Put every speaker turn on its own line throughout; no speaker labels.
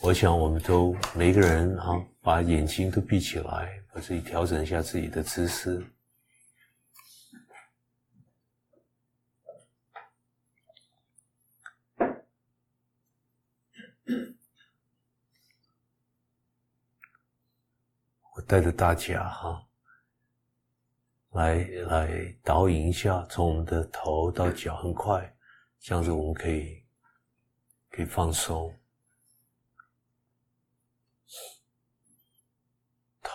我想我们都每个人哈，把眼睛都闭起来，把自己调整一下自己的姿势。我带着大家哈，来来导引一下，从我们的头到脚，很快，这样子我们可以可以放松。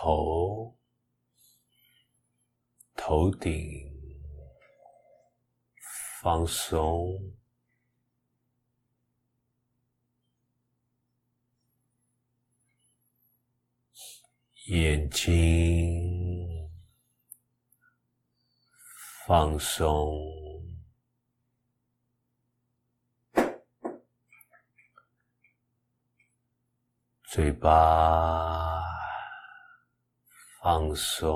头、头顶放松，眼睛放松，嘴巴。放松，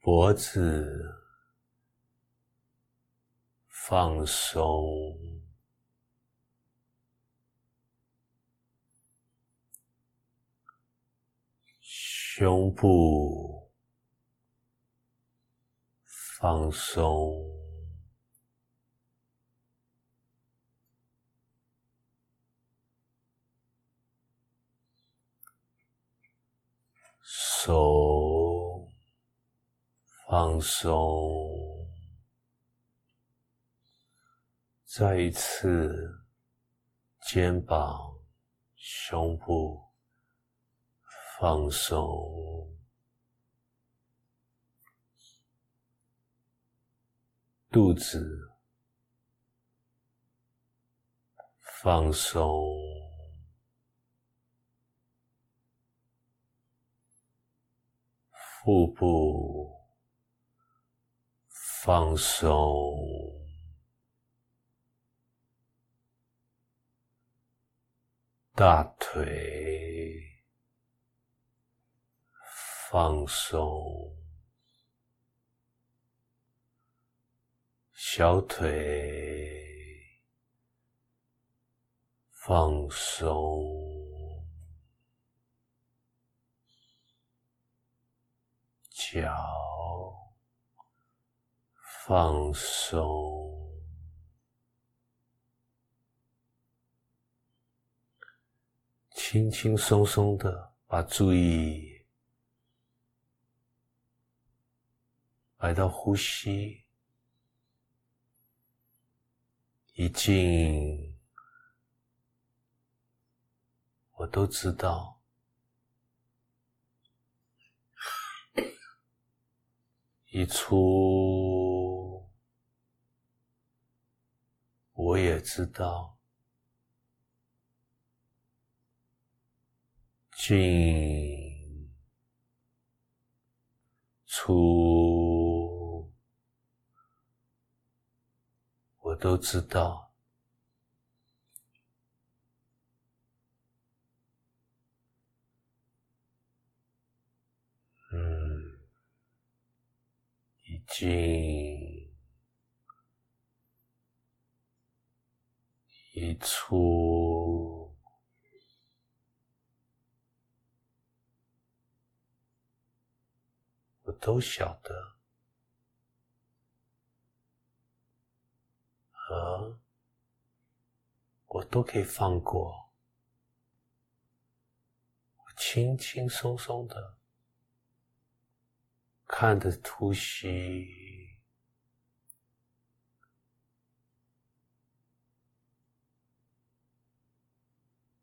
脖子放松，胸部放松。手放松，再一次肩膀、胸部放松，肚子放松。腹部放松，大腿放松，小腿放松。脚放松，轻轻松松的把注意来到呼吸，一进我都知道。一出，我也知道；进出，我都知道。进一出，我都晓得，和我都可以放过，我轻轻松松的。看着呼吸，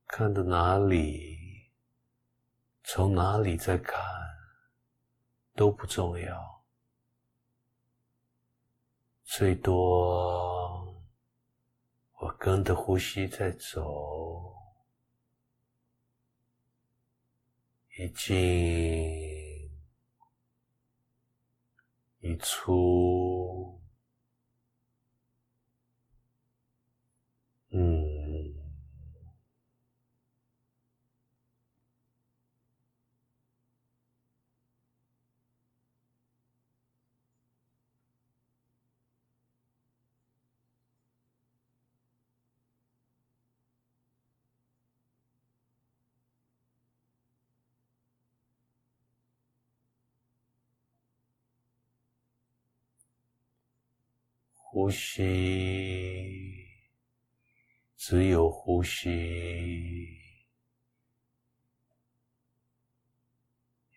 看着哪里，从哪里在看都不重要，最多我跟着呼吸在走，已经。一出，嗯，呼吸，只有呼吸。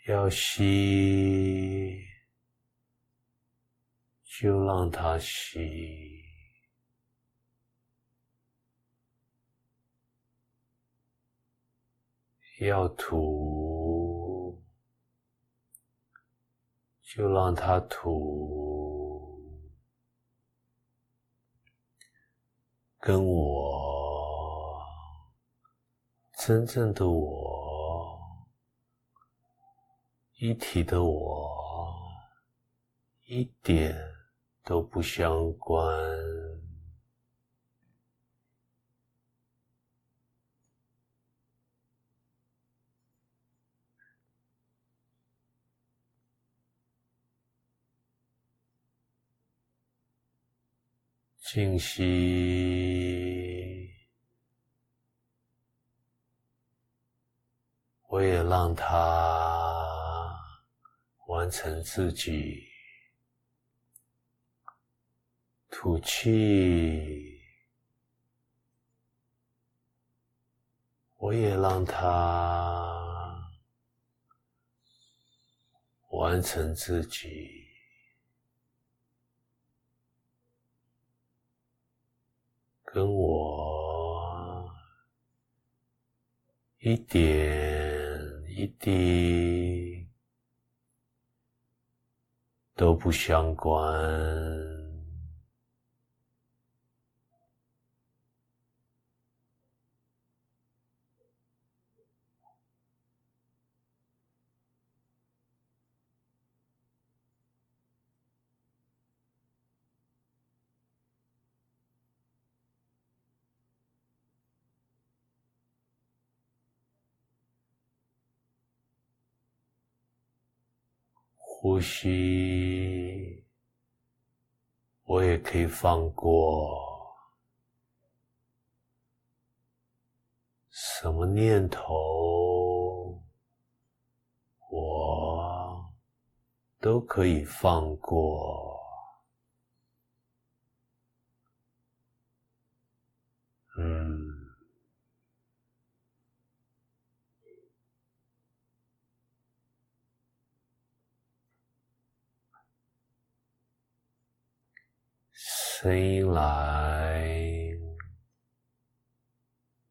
要吸，就让它吸；要吐，就让它吐。跟我，真正的我。一体的我，一点都不相关。静息，我也让他。完成自己，吐气，我也让他完成自己，跟我一点一滴。都不相关。呼吸，我也可以放过。什么念头，我都可以放过。声音来，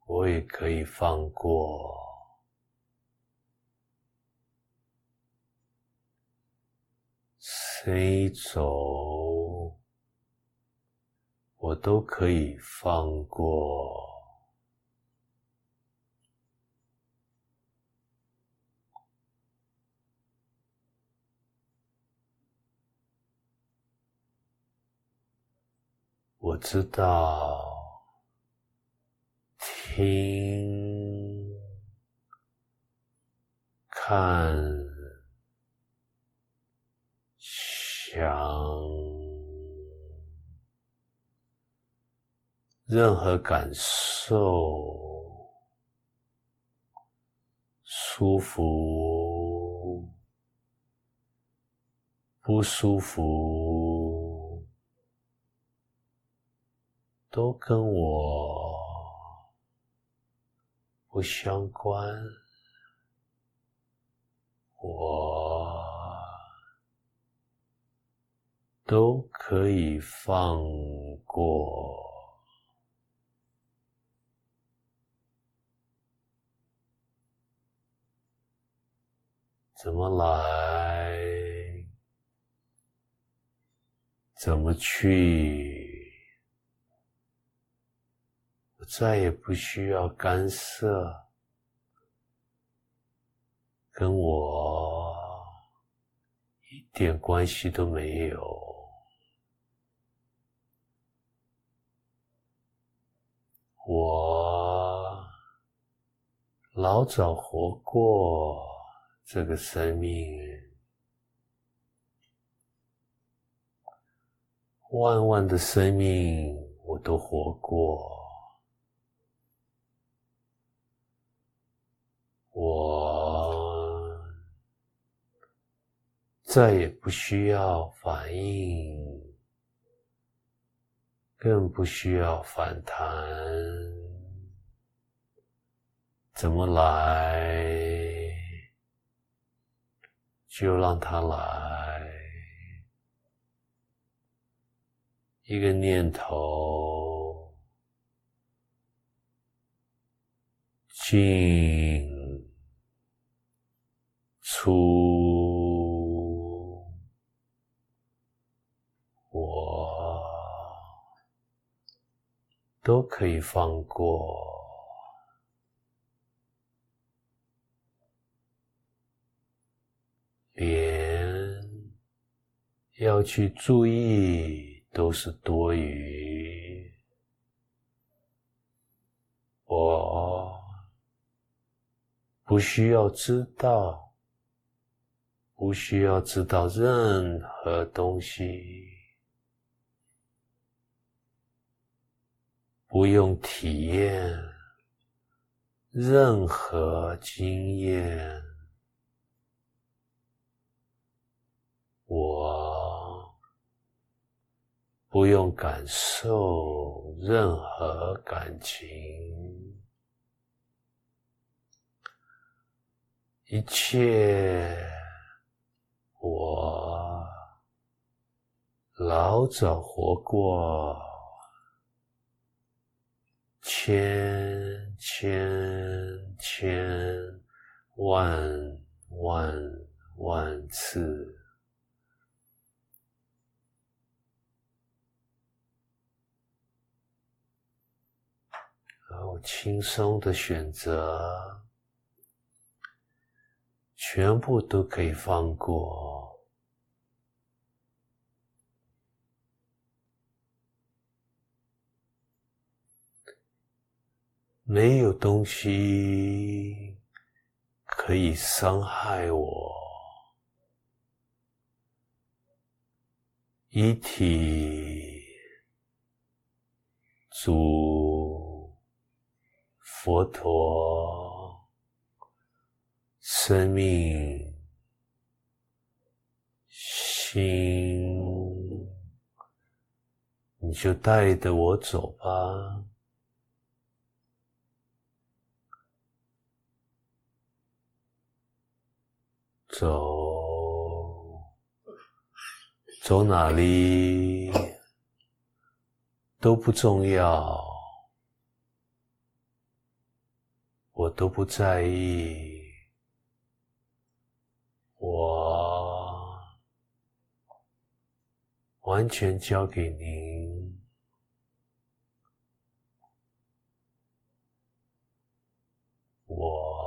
我也可以放过；声音走，我都可以放过。我知道，听、看、想，任何感受，舒服、不舒服。都跟我不相关，我都可以放过。怎么来，怎么去？再也不需要干涉，跟我一点关系都没有。我老早活过这个生命，万万的生命我都活过。我再也不需要反应更不需要反弹，怎么来就让它来，一个念头进出。我都可以放过，连要去注意都是多余。我不需要知道，不需要知道任何东西。不用体验任何经验，我不用感受任何感情，一切我老早活过。千千千万万万次，然后轻松的选择，全部都可以放过。没有东西可以伤害我。一体主佛陀生命心，你就带着我走吧。走，走哪里都不重要，我都不在意，我完全交给您，我。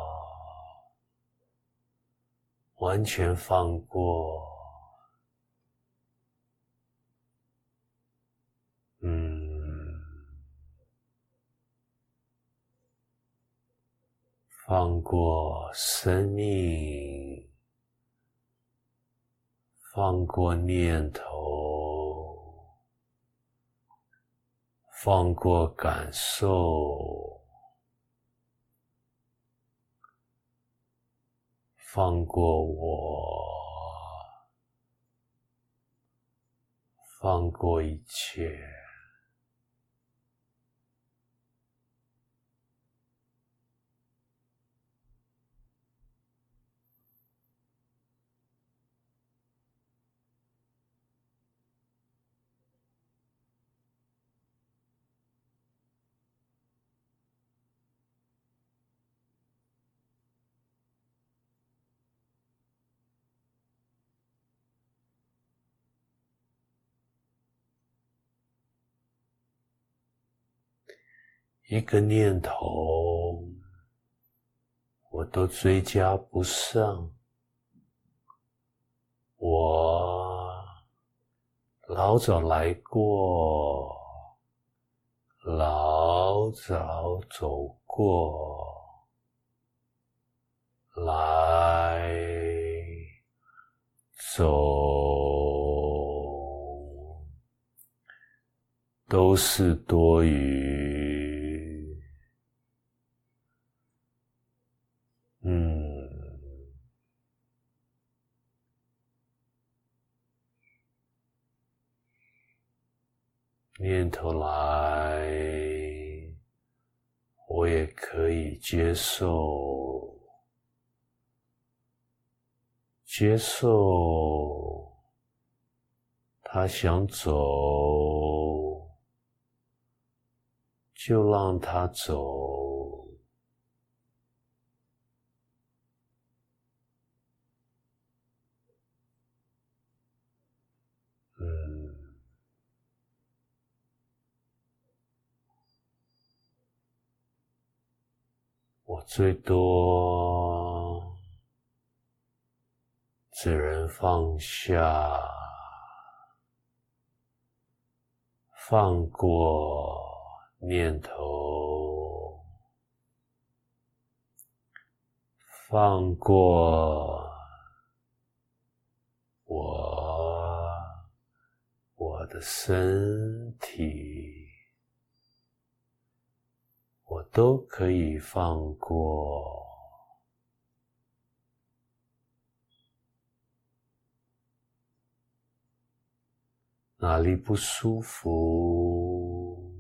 完全放过，嗯，放过生命，放过念头，放过感受。放过我，放过一切，一个念头，我都追加不上。我老早来过，老早走过，来走都是多余。念头来，我也可以接受，接受他想走，就让他走。最多只能放下，放过念头，放过我，我的身体。都可以放过，哪里不舒服，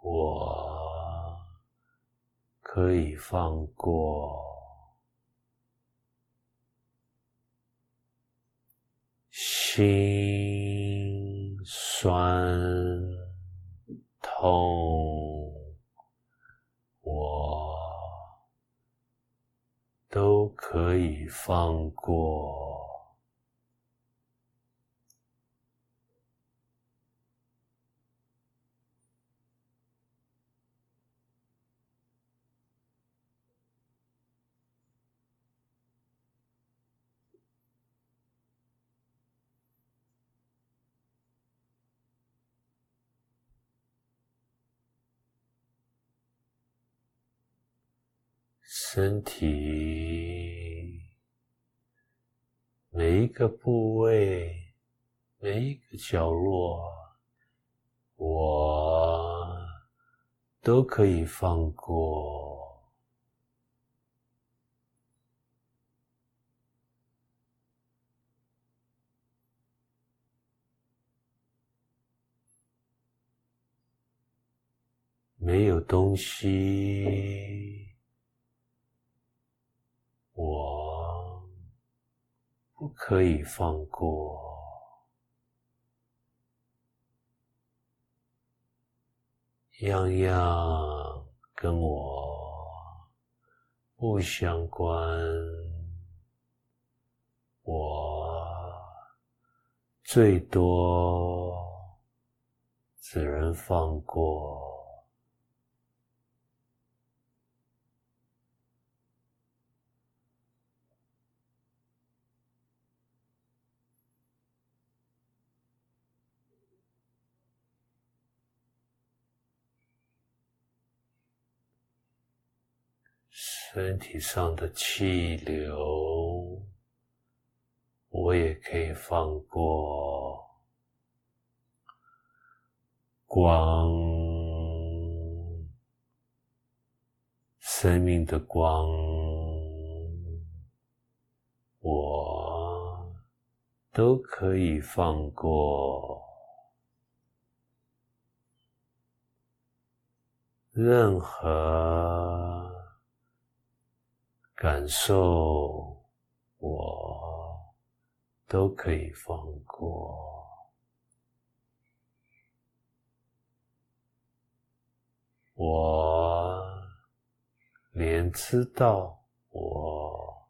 我可以放过，心酸痛。我都可以放过，身体每一个部位、每一个角落，我都可以放过。没有东西。我不可以放过，样样跟我不相关，我最多只能放过。身体上的气流，我也可以放过；光，生命的光，我都可以放过。任何。感受，我都可以放过。我连知道，我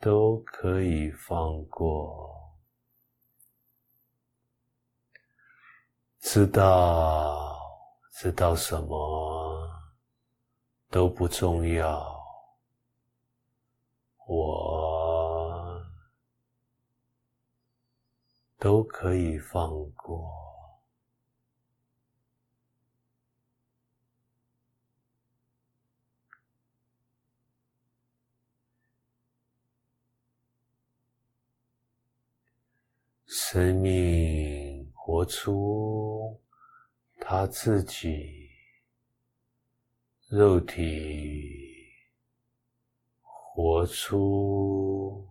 都可以放过。知道，知道什么都不重要。我都可以放过。生命活出他自己，肉体。活出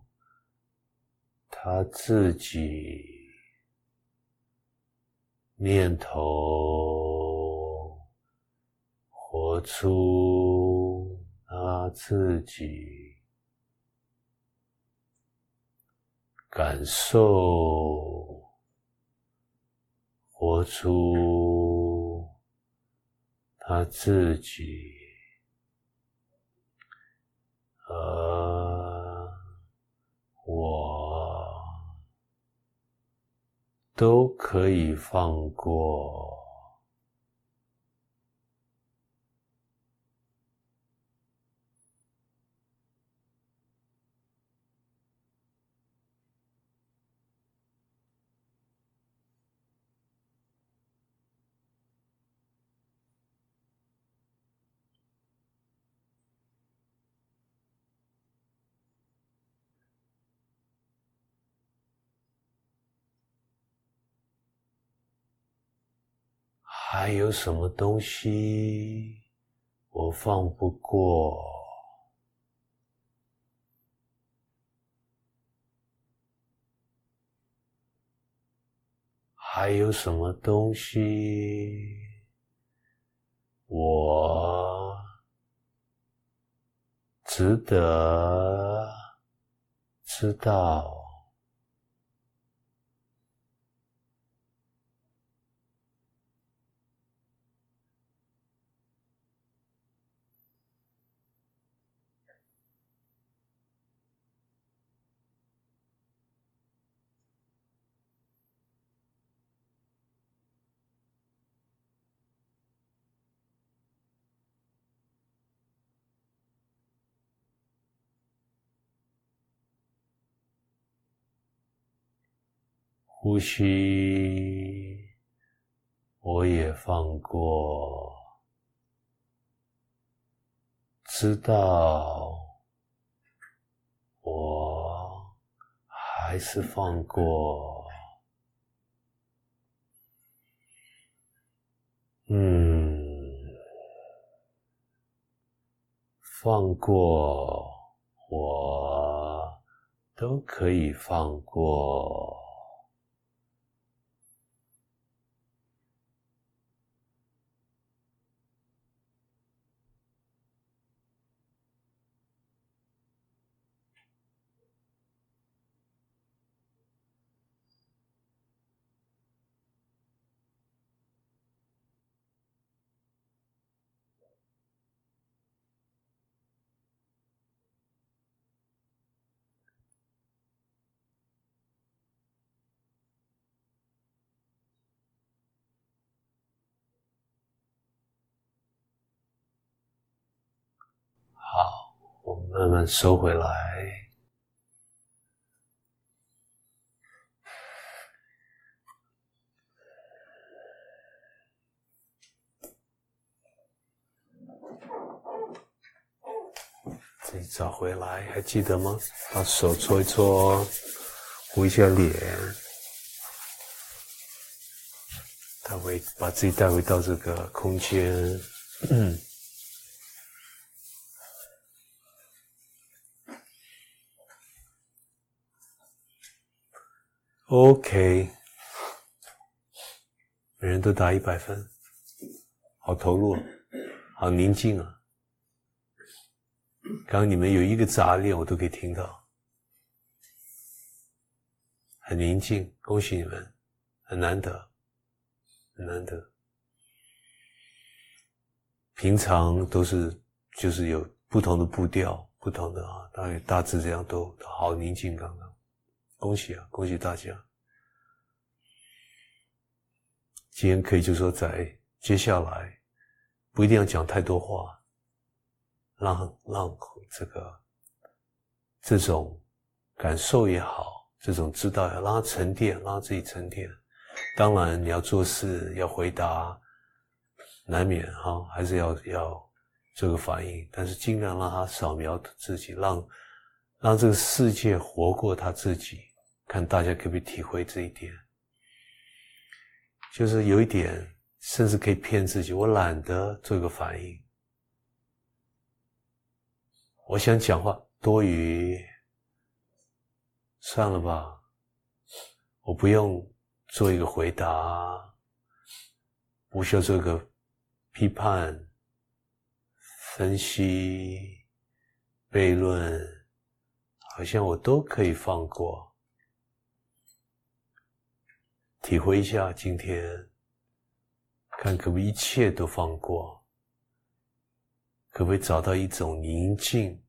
他自己，念头活出他自己，感受活出他自己。啊，我都可以放过。还有什么东西我放不过？还有什么东西我值得知道？呼吸，我也放过，知道，我还是放过，嗯，放过，我都可以放过。慢收回来，自己找回来，还记得吗？把手搓一搓，扶一下脸，带回把自己带回到这个空间。嗯。OK，每人都打一百分，好投入，好宁静啊！刚刚你们有一个杂念，我都可以听到，很宁静，恭喜你们，很难得，很难得。平常都是就是有不同的步调，不同的啊，大概大致这样都好宁静，刚刚。恭喜啊！恭喜大家！今天可以就说在接下来，不一定要讲太多话，让让这个这种感受也好，这种知道要让它沉淀，让它自己沉淀。当然你要做事要回答，难免哈，还是要要这个反应，但是尽量让他扫描自己，让让这个世界活过他自己。看大家可不可以体会这一点，就是有一点，甚至可以骗自己，我懒得做一个反应，我想讲话多余，算了吧，我不用做一个回答，不需要做一个批判、分析、悖论，好像我都可以放过。体会一下今天，看可不可以一切都放过，可不可以找到一种宁静，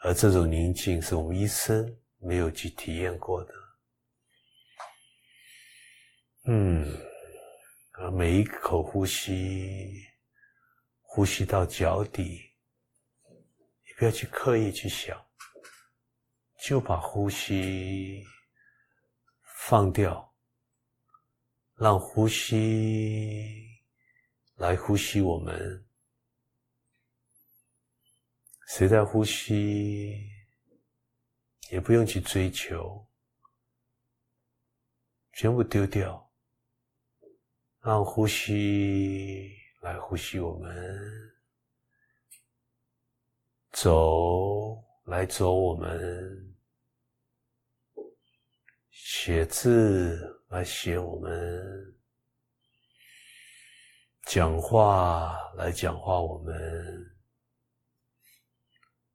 而这种宁静是我们一生没有去体验过的。嗯，啊，每一口呼吸，呼吸到脚底，你不要去刻意去想，就把呼吸放掉。让呼吸来呼吸我们，谁在呼吸，也不用去追求，全部丢掉，让呼吸来呼吸我们，走来走我们，写字。来写我们讲话，来讲话我们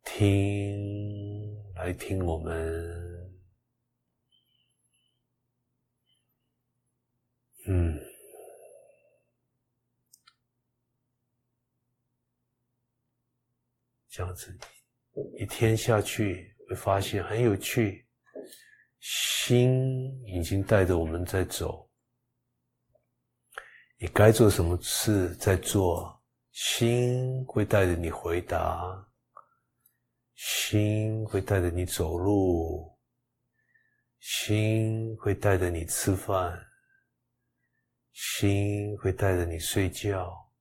听，来听我们，嗯，这样子一天下去，会发现很有趣。心已经带着我们在走，你该做什么事在做，心会带着你回答，心会带着你走路，心会带着你吃饭，心会带着你睡觉，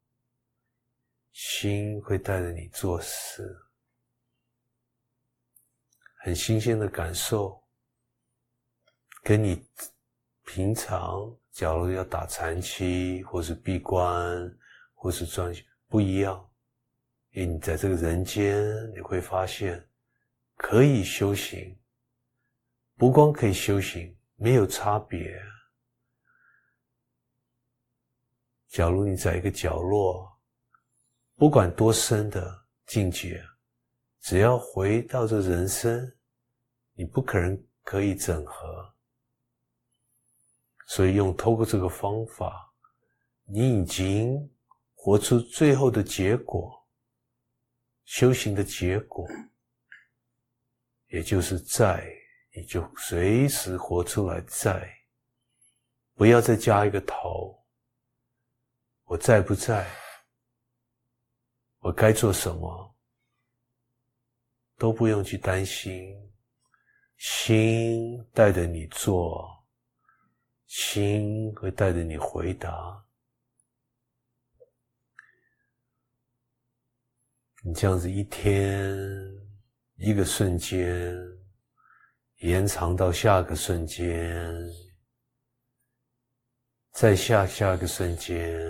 心会带着你做事，很新鲜的感受。跟你平常假如要打禅期，或是闭关，或是专修不一样，因为你在这个人间，你会发现可以修行，不光可以修行，没有差别。假如你在一个角落，不管多深的境界，只要回到这人生，你不可能可以整合。所以，用透过这个方法，你已经活出最后的结果，修行的结果，也就是在，你就随时活出来在，不要再加一个头。我在不在？我该做什么？都不用去担心，心带着你做。心会带着你回答，你这样子一天一个瞬间延长到下个瞬间，再下下个瞬间，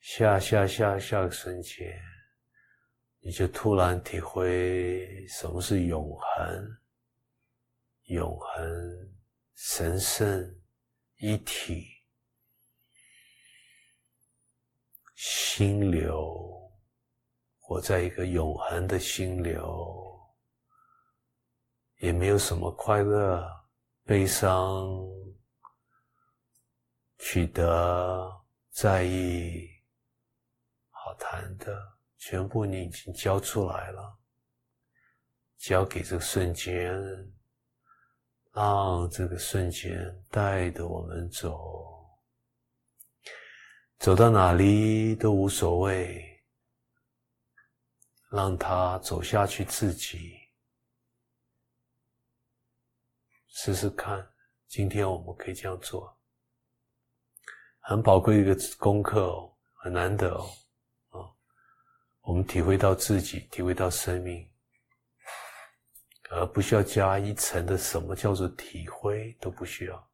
下下下下个瞬间，你就突然体会什么是永恒，永恒。神圣一体，心流，活在一个永恒的心流，也没有什么快乐、悲伤、取得、在意、好谈的，全部你已经交出来了，交给这个瞬间。让这个瞬间带着我们走，走到哪里都无所谓。让他走下去，自己试试看。今天我们可以这样做，很宝贵一个功课哦，很难得哦，啊，我们体会到自己，体会到生命。而不需要加一层的什么叫做体会都不需要。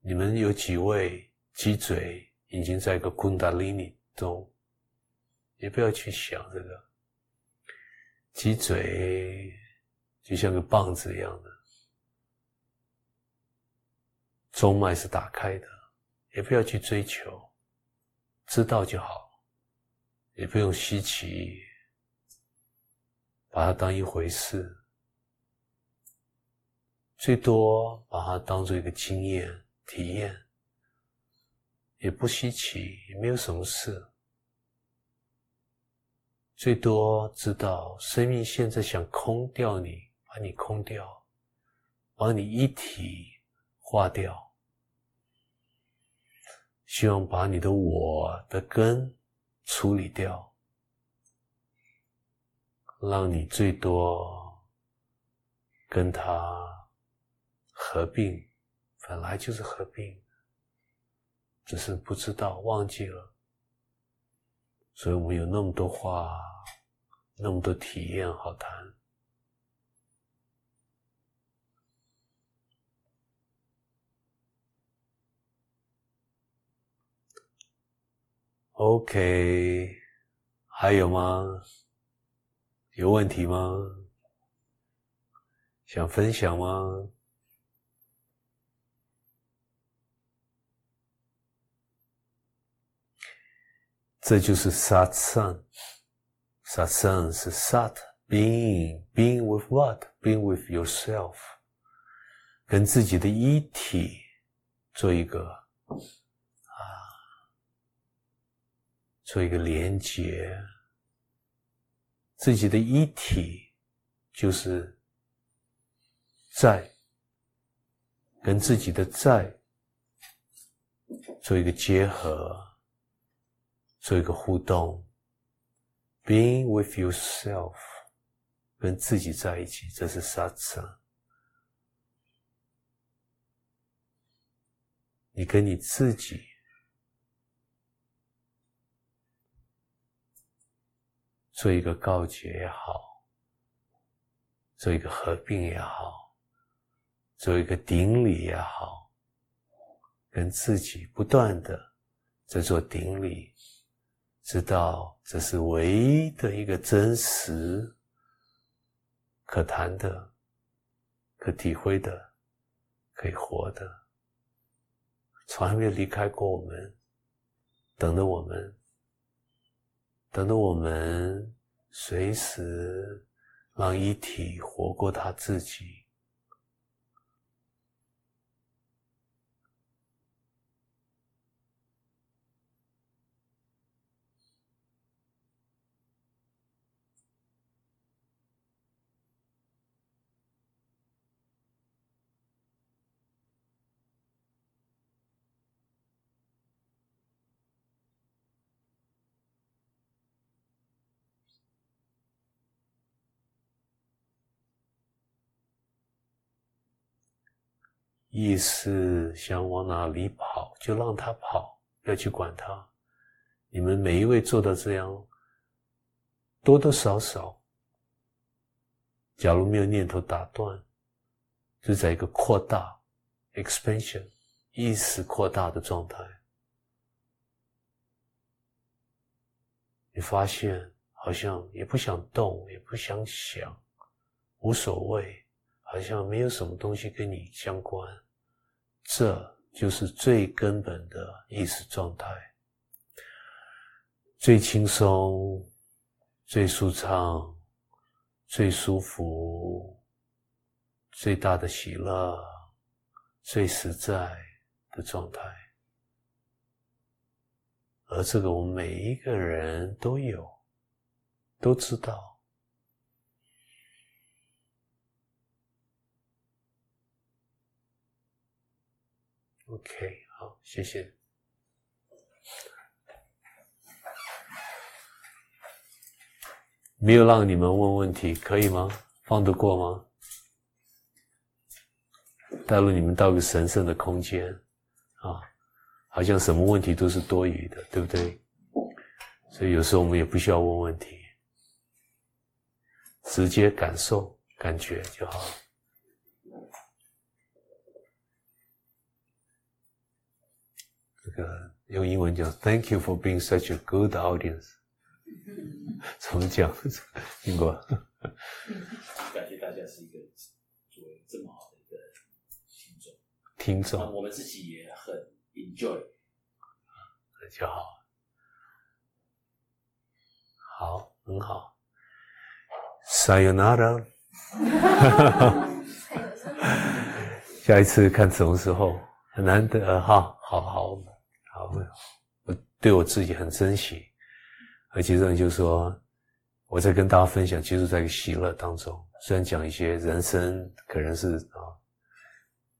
你们有几位鸡嘴已经在一个昆达里尼中？也不要去想这个鸡嘴就像个棒子一样的，中脉是打开的，也不要去追求，知道就好，也不用稀奇，把它当一回事，最多把它当做一个经验体验，也不稀奇，也没有什么事。最多知道，生命现在想空掉你，把你空掉，把你一体化掉，希望把你的我的根处理掉，让你最多跟他合并，本来就是合并，只是不知道忘记了。所以我们有那么多话，那么多体验好谈。OK，还有吗？有问题吗？想分享吗？这就是 sat san，sat san 是 sat being being with what being with yourself，跟自己的一体做一个啊，做一个连接。自己的一体就是在跟自己的在做一个结合。做一个互动，being with yourself，跟自己在一起，这是萨萨。你跟你自己做一个告解也好，做一个合并也好，做一个顶礼也好，跟自己不断的在做顶礼。知道这是唯一的一个真实、可谈的、可体会的、可以活的，从来没有离开过我们，等着我们，等等我们，随时让一体活过他自己。意识想往哪里跑，就让他跑，不要去管他。你们每一位做到这样，多多少少，假如没有念头打断，就在一个扩大 （expansion） 意识扩大的状态，你发现好像也不想动，也不想想，无所谓。好像没有什么东西跟你相关，这就是最根本的意识状态，最轻松、最舒畅、最舒服、最大的喜乐、最实在的状态，而这个我们每一个人都有，都知道。OK，好，谢谢。没有让你们问问题，可以吗？放得过吗？带入你们到个神圣的空间啊，好像什么问题都是多余的，对不对？所以有时候我们也不需要问问题，直接感受、感觉就好。这个用英文讲，Thank you for being such a good audience。怎么讲？英国？感谢大家。
是一个作为这么好的一个听众，
听众
我们自己也很 enjoy，
那就好，好，很好，Sayonara，下一次看什么时候，很难得哈，好好啊，我对我自己很珍惜，而且这就是说。我在跟大家分享，其实在一个喜乐当中，虽然讲一些人生可能是啊，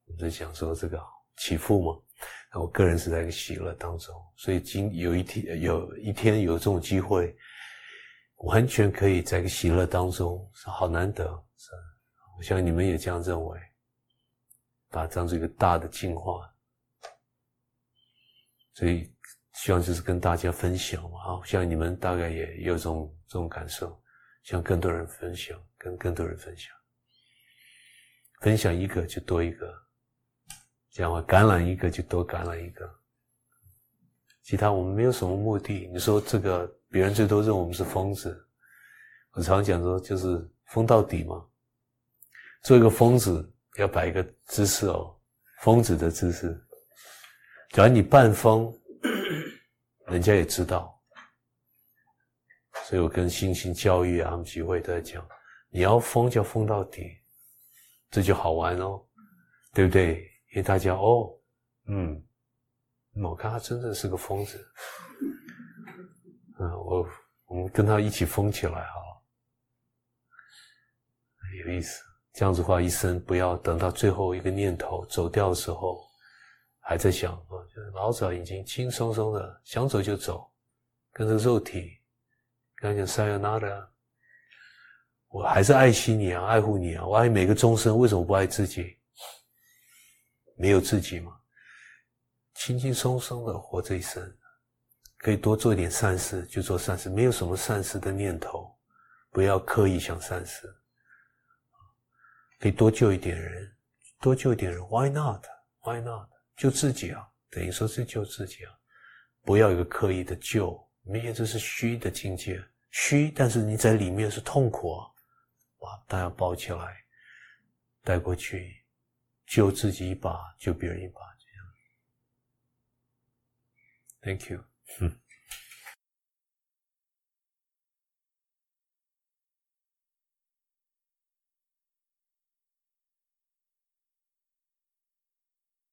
我在讲说这个起伏嘛，那我个人是在一个喜乐当中，所以今有一天有一天有这种机会，完全可以在一个喜乐当中，是好难得，是，我相信你们也这样认为，把它当做一个大的进化，所以。希望就是跟大家分享嘛，啊，像你们大概也有这种这种感受，向更多人分享，跟更多人分享，分享一个就多一个，这样感染一个就多感染一个。其他我们没有什么目的。你说这个别人最多认我们是疯子，我常讲说就是疯到底嘛。做一个疯子要摆一个姿势哦，疯子的姿势。假如你半疯。人家也知道，所以我跟新兴教育啊，他们聚会都在讲，你要疯就疯到底，这就好玩哦，对不对？因为大家哦，嗯，我看他真的是个疯子，嗯，我我们跟他一起疯起来哈，有意思。这样子话，一生不要等到最后一个念头走掉的时候。还在想啊，就是老早已经轻松松的想走就走，跟着肉体，刚讲 sayonara，我还是爱惜你啊，爱护你啊，我爱每个众生，为什么不爱自己？没有自己吗？轻轻松松的活这一生，可以多做一点善事就做善事，没有什么善事的念头，不要刻意想善事，可以多救一点人，多救一点人，Why not？Why not？救自己啊，等于说是救自己啊，不要有个刻意的救，明显这是虚的境界，虚，但是你在里面是痛苦啊，把大家抱起来，带过去，救自己一把，救别人一把，这样。Thank you 嗯。